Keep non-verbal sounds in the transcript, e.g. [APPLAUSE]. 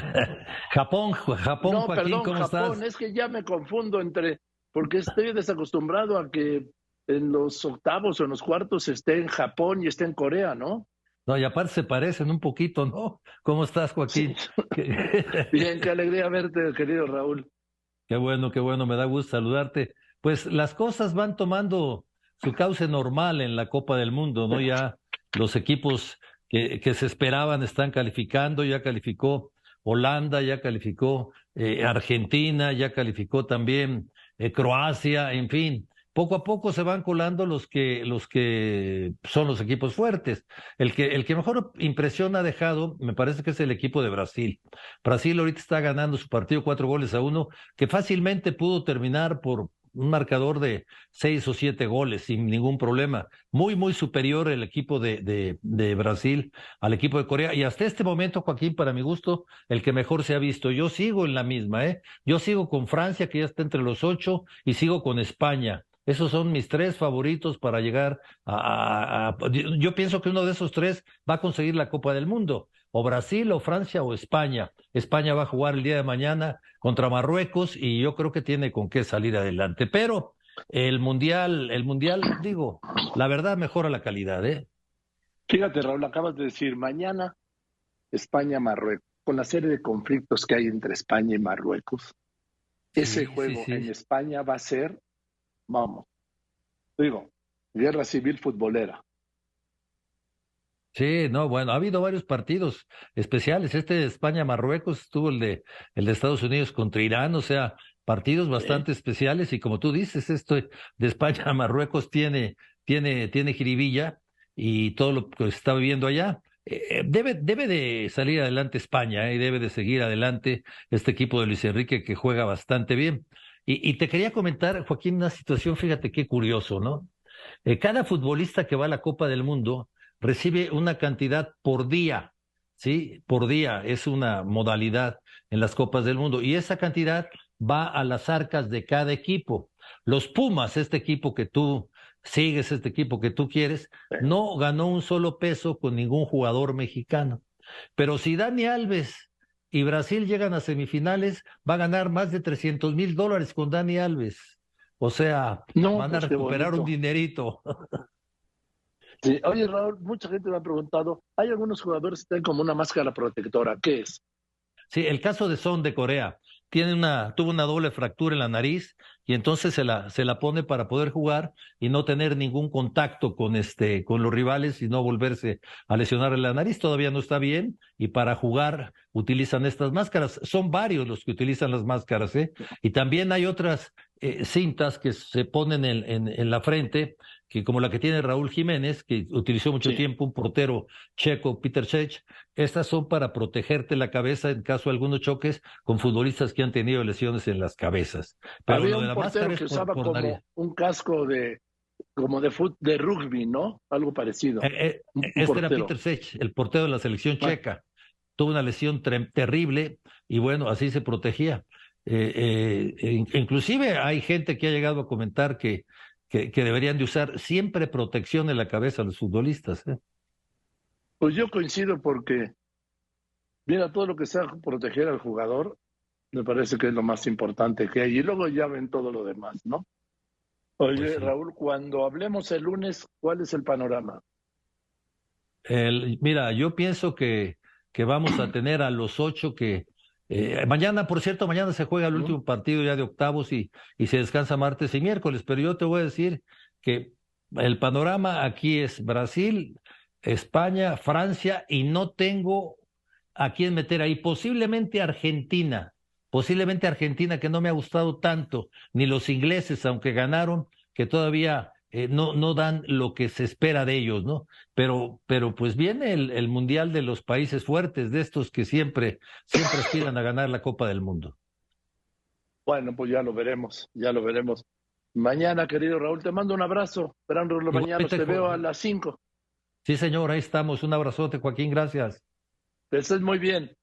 [LAUGHS] Japón, Japón, no, Joaquín, perdón, ¿cómo Japón, estás? es que ya me confundo entre, porque estoy desacostumbrado a que en los octavos o en los cuartos esté en Japón y esté en Corea, ¿no? No, y aparte se parecen un poquito, ¿no? ¿Cómo estás, Joaquín? [LAUGHS] Bien, qué alegría verte, querido Raúl. Qué bueno, qué bueno, me da gusto saludarte. Pues las cosas van tomando su cauce normal en la Copa del Mundo, ¿no? Ya los equipos que, que se esperaban están calificando, ya calificó Holanda, ya calificó eh, Argentina, ya calificó también eh, Croacia, en fin. Poco a poco se van colando los que, los que son los equipos fuertes. El que, el que mejor impresión ha dejado, me parece que es el equipo de Brasil. Brasil ahorita está ganando su partido cuatro goles a uno, que fácilmente pudo terminar por, un marcador de seis o siete goles sin ningún problema. Muy, muy superior el equipo de, de, Brasil al equipo de Corea. Y hasta este momento, Joaquín, para mi gusto, el que mejor se ha visto. Yo sigo en la misma, ¿eh? Yo sigo con Francia, que ya está entre los ocho, y sigo con España. Esos son mis tres favoritos para llegar a, Yo pienso que uno de esos tres va a conseguir la Copa del Mundo, o Brasil, o Francia, o España. España va a jugar el día de mañana contra Marruecos y yo creo que tiene con qué salir adelante. Pero el Mundial, el Mundial, digo, la verdad mejora la calidad, ¿eh? Fíjate, Raúl, acabas de decir, mañana España-Marruecos, con la serie de conflictos que hay entre España y Marruecos, ese Sí, juego sí, sí. en España va a ser, vamos, digo, guerra civil futbolera. Sí, no, bueno, ha habido varios partidos especiales. Este de España-Marruecos estuvo el de el de Estados Unidos contra Irán, o sea, partidos bastante especiales y como tú dices, esto de España a Marruecos tiene tiene tiene jiribilla y todo lo que se está viviendo allá. Eh, debe debe de salir adelante España eh, y debe de seguir adelante este equipo de Luis Enrique que juega bastante bien. Y, y te quería comentar, Joaquín, una situación, fíjate qué curioso, ¿no? Eh, cada futbolista que va a la Copa del Mundo recibe una cantidad por día, ¿sí? Por día es una modalidad en las Copas del Mundo y esa cantidad va a las arcas de cada equipo. Los Pumas, este equipo que tú sigues, este equipo que tú quieres, no ganó un solo peso con ningún jugador mexicano. Pero si Dani Alves y Brasil llegan a semifinales, va a ganar más de 300 mil dólares con Dani Alves. O sea, No, van a pues recuperar un dinerito. [LAUGHS] Oye, Raúl, mucha gente me ha preguntado, hay algunos jugadores que tienen como una máscara protectora, ¿qué es? Sí, el caso de Son de Corea. Tiene una, tuvo una doble fractura en la nariz y entonces se la, se la pone para poder jugar y no tener ningún contacto con este, con los rivales y no volverse a lesionar en la nariz. Todavía no está bien y para jugar utilizan estas máscaras. Son varios los que utilizan las máscaras, ¿eh? Y también hay otras eh, cintas que se ponen en, en, en la frente que como la que tiene Raúl Jiménez, que utilizó mucho Sí. tiempo un portero checo, Peter Cech, estas son para protegerte la cabeza en caso de algunos choques con futbolistas que han tenido lesiones en las cabezas. Pero Había lo de un la portero máscara que usaba por, por como un casco de como de fut, de rugby, ¿no? Algo parecido. Eh, eh, Un- un este era portero. Peter Sech, el portero de la selección checa. Tuvo una lesión terrible y bueno, así se protegía. Eh, eh, in- inclusive hay gente que ha llegado a comentar que, que, que deberían de usar siempre protección en la cabeza los futbolistas. ¿eh? Pues yo coincido porque, mira, todo lo que sea proteger al jugador, me parece que es lo más importante que hay. Y luego ya ven todo lo demás, ¿no? Oye, Pues sí. Raúl, cuando hablemos el lunes, ¿cuál es el panorama? El, mira, yo pienso que, que vamos a tener a los ocho que eh, mañana, por cierto, mañana se juega el último partido ya de octavos y, y se descansa martes y miércoles, pero yo te voy a decir que el panorama aquí es Brasil, España, Francia y no tengo a quién meter ahí, posiblemente Argentina, posiblemente Argentina que no me ha gustado tanto, ni los ingleses, aunque ganaron, que todavía eh, no, no dan lo que se espera de ellos, ¿no? Pero, pero pues viene el, el Mundial de los países fuertes, de estos que siempre, siempre aspiran a ganar la Copa del Mundo. Bueno, pues ya lo veremos, ya lo veremos. Mañana, querido Raúl, te mando un abrazo. Esperando mañanos, te veo a las 5. Sí, señor, ahí estamos. Un abrazote, Joaquín, gracias. Que estés muy bien.